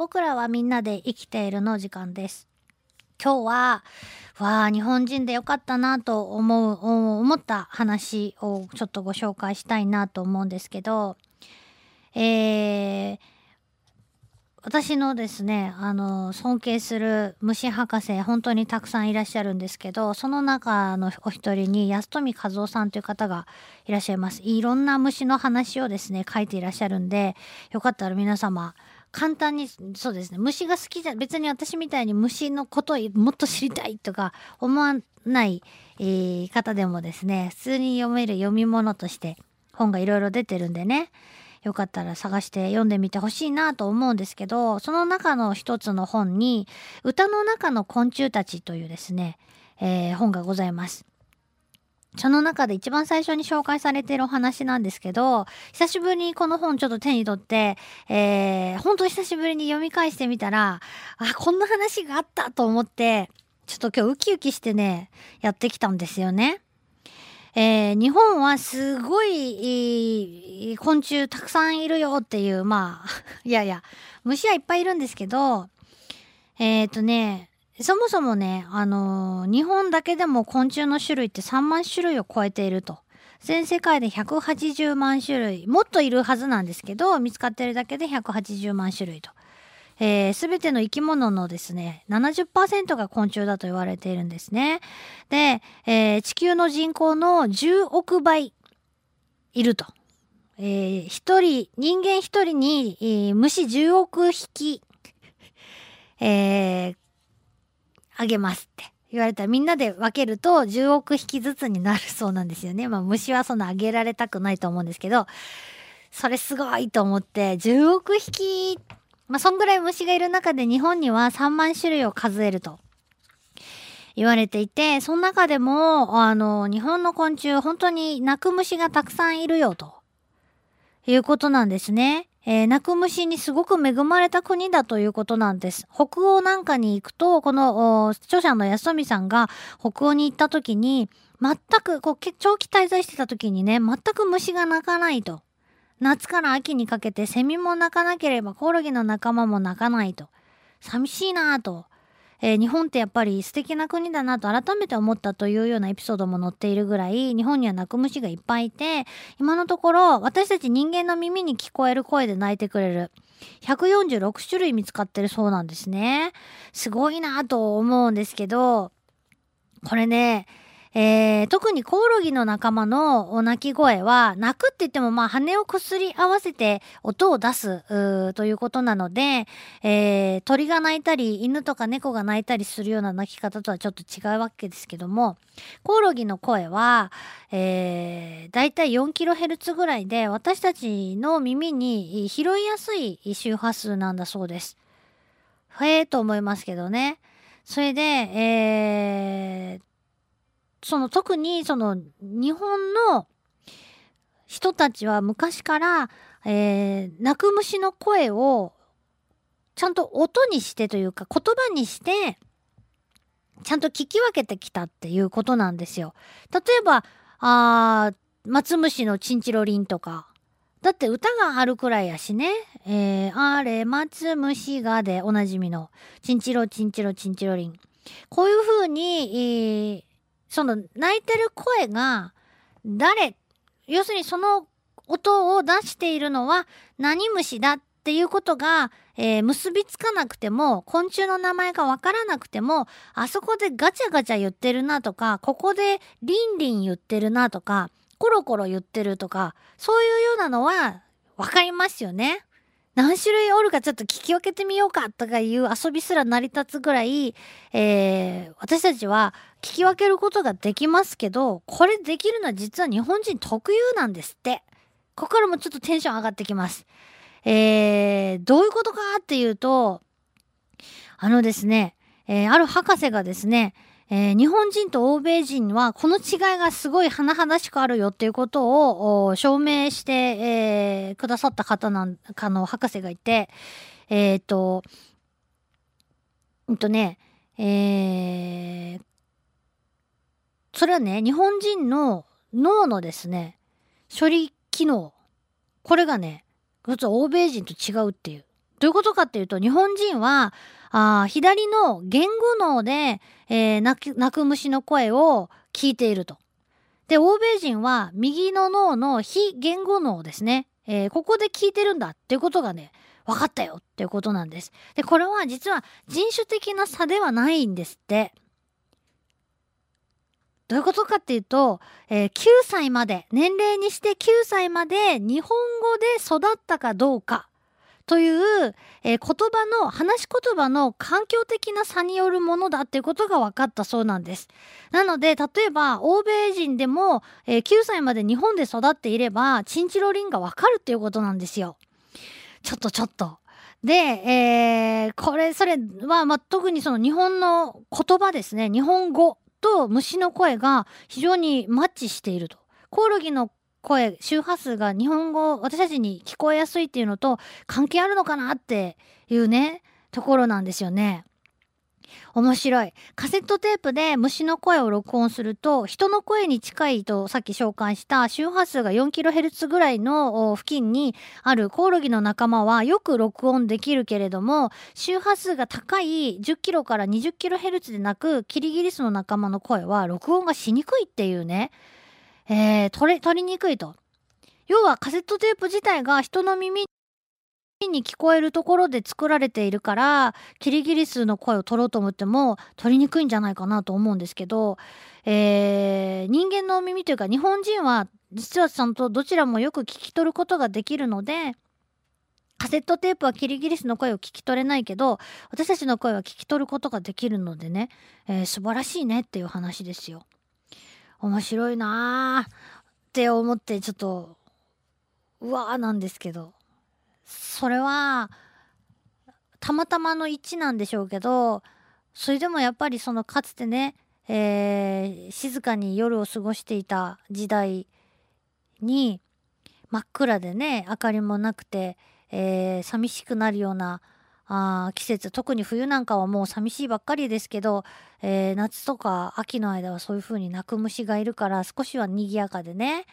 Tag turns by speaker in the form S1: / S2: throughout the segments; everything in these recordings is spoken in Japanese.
S1: 僕らはみんなで生きているの時間です。今日は、わあ、日本人でよかったなと思う、思った話をちょっとご紹介したいなと思うんですけど、えー、私のですね、あの、尊敬する虫博士、本当にたくさんいらっしゃるんですけど、その中のお一人に安富和夫さんという方がいらっしゃいます。いろんな虫の話をですね、書いていらっしゃるんで、よかったら皆様、簡単に、そうですね、虫が好きじゃ、別に私みたいに虫のことをもっと知りたいとか思わない、えー、方でもですね、普通に読める読み物として本がいろいろ出てるんでね、よかったら探して読んでみてほしいなと思うんですけど、その中の一つの本に、歌の中の昆虫たちというですね、えー、本がございます。その中で一番最初に紹介されているお話なんですけど、久しぶりにこの本ちょっと手に取って、えー、本当久しぶりに読み返してみたら、あ、こんな話があったと思って、ちょっと今日ウキウキしてね、やってきたんですよね。えー、日本はすごい、昆虫たくさんいるよっていう、まあ、いやいや、虫はいっぱいいるんですけど、えっ、ー、とね、そもそもね、あのー、日本だけでも昆虫の種類って3万種類を超えていると。全世界で180万種類、もっといるはずなんですけど、見つかってるだけで180万種類と。えー、ての生き物のですね、70%が昆虫だと言われているんですね。で、えー、地球の人口の10億倍いると。えー、一人、人間一人に、えー、虫10億匹、えー、あげますって言われたらみんなで分けると10億匹ずつになるそうなんですよね。まあ虫はそんなあげられたくないと思うんですけど、それすごいと思って、10億匹まあ、そんぐらい虫がいる中で日本には3万種類を数えると言われていて、その中でも、あの、日本の昆虫、本当に鳴く虫がたくさんいるよ、ということなんですね。えー、鳴く虫にすごく恵まれた国だということなんです。北欧なんかに行くと、この著者の安富さんが北欧に行った時に、全く、こう、長期滞在してた時にね、全く虫が鳴かないと。夏から秋にかけてセミも鳴かなければコオロギの仲間も鳴かないと。寂しいなぁと。えー、日本ってやっぱり素敵な国だなと改めて思ったというようなエピソードも載っているぐらい日本には泣く虫がいっぱいいて今のところ私たち人間の耳に聞こえる声で泣いてくれる146種類見つかってるそうなんですね。すごいなと思うんですけどこれねえー、特にコオロギの仲間のお鳴き声は、鳴くって言ってもまあ羽をこすり合わせて音を出すということなので、えー、鳥が鳴いたり、犬とか猫が鳴いたりするような鳴き方とはちょっと違うわけですけども、コオロギの声は、えー、だいたい 4kHz ぐらいで、私たちの耳に拾いやすい周波数なんだそうです。へえと思いますけどね。それで、えー、その特にその日本の人たちは昔から、えー、泣く虫の声をちゃんと音にしてというか言葉にしてちゃんと聞き分けてきたっていうことなんですよ。例えば、あ松虫のチンチロリンとか。だって歌があるくらいやしね。えー、あれ、松虫がでおなじみの、チンチロチンチロチンチロリン。こういう風に、えー、その泣いてる声が誰要するにその音を出しているのは何虫だっていうことが、えー、結びつかなくても昆虫の名前がわからなくてもあそこでガチャガチャ言ってるなとかここでリンリン言ってるなとかコロコロ言ってるとかそういうようなのはわかりますよね。何種類おるかちょっと聞き分けてみようかとかいう遊びすら成り立つぐらい、えー、私たちは聞き分けることができますけど、これできるのは実は日本人特有なんですって。ここからもちょっとテンション上がってきます。えー、どういうことかっていうと、あのですね、えー、ある博士がですね、えー、日本人と欧米人はこの違いがすごい甚だしくあるよっていうことを証明して、えー、くださった方なんかの博士がいて、えっ、と、うんとね、えー、それはね、日本人の脳のですね、処理機能、これがね、実は欧米人と違うっていう。どういうことかっていうと、日本人は、あ左の言語脳で、えー、泣く、虫の声を聞いていると。で、欧米人は右の脳の非言語脳ですね。えー、ここで聞いてるんだっていうことがね、分かったよっていうことなんです。で、これは実は人種的な差ではないんですって。どういうことかっていうと、えー、9歳まで、年齢にして9歳まで日本語で育ったかどうかという、えー、言葉の、話し言葉の環境的な差によるものだっていうことが分かったそうなんです。なので、例えば、欧米人でも、えー、9歳まで日本で育っていれば、チンチロリンが分かるっていうことなんですよ。ちょっとちょっと。で、えー、これ、それは、まあ、特にその日本の言葉ですね。日本語と虫の声が非常にマッチしていると。コオロギの声、周波数が日本語、私たちに聞こえやすいっていうのと関係あるのかなっていうね、ところなんですよね。面白い。カセットテープで虫の声を録音すると、人の声に近いとさっき紹介した周波数が 4kHz ぐらいの付近にあるコオロギの仲間はよく録音できるけれども、周波数が高い 10kHz から 20kHz でなく、キリギリスの仲間の声は録音がしにくいっていうね、えー、取れ、取りにくいと。要はカセットテープ自体が人の耳に聞こえるところで作られているからキリギリスの声を取ろうと思っても取りにくいんじゃないかなと思うんですけど、えー、人間の耳というか日本人は実はちゃんとどちらもよく聞き取ることができるのでカセットテープはキリギリスの声を聞き取れないけど私たちの声は聞き取ることができるのでね、えー、素晴らしいねっていう話ですよ。面白いなー。って思ってちょっとうわーなんですけど。それはたまたまの一致なんでしょうけどそれでもやっぱりそのかつてね、えー、静かに夜を過ごしていた時代に真っ暗でね明かりもなくて、えー、寂しくなるようなあ季節特に冬なんかはもう寂しいばっかりですけど、えー、夏とか秋の間はそういう風に鳴く虫がいるから少しは賑やかでね、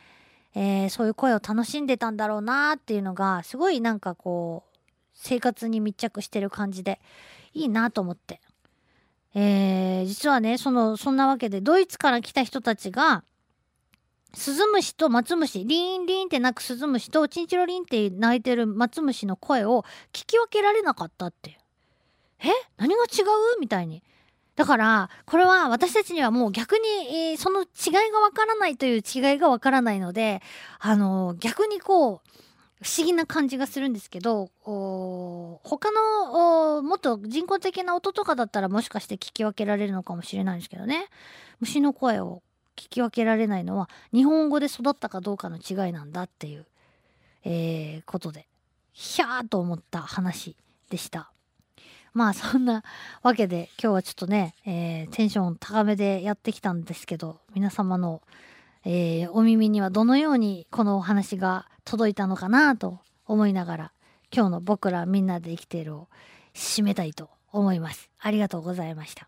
S1: えー、そういう声を楽しんでたんだろうなっていうのがすごいなんかこう生活に密着してる感じでいいなと思って。えー、実はねそのそんなわけでドイツから来た人たちがスズムシとマツムシリンリンって鳴くスズムシとチンチロリンって鳴いてるマツムシの声を聞き分けられなかったっていう。え？何が違う？みたいに。だから、これは私たちにはもう逆に、その違いがわからないという違いがわからないので、あの、逆にこう、不思議な感じがするんですけど、他のもっと人工的な音とかだったらもしかして聞き分けられるのかもしれないんですけどね。虫の声を聞き分けられないのは日本語で育ったかどうかの違いなんだっていう、えー、ことで、ひゃーと思った話でした。まあそんなわけで今日はちょっとね、えー、テンション高めでやってきたんですけど皆様の、えー、お耳にはどのようにこのお話が届いたのかなと思いながら今日の僕らみんなで生きているを締めたいと思います。ありがとうございました。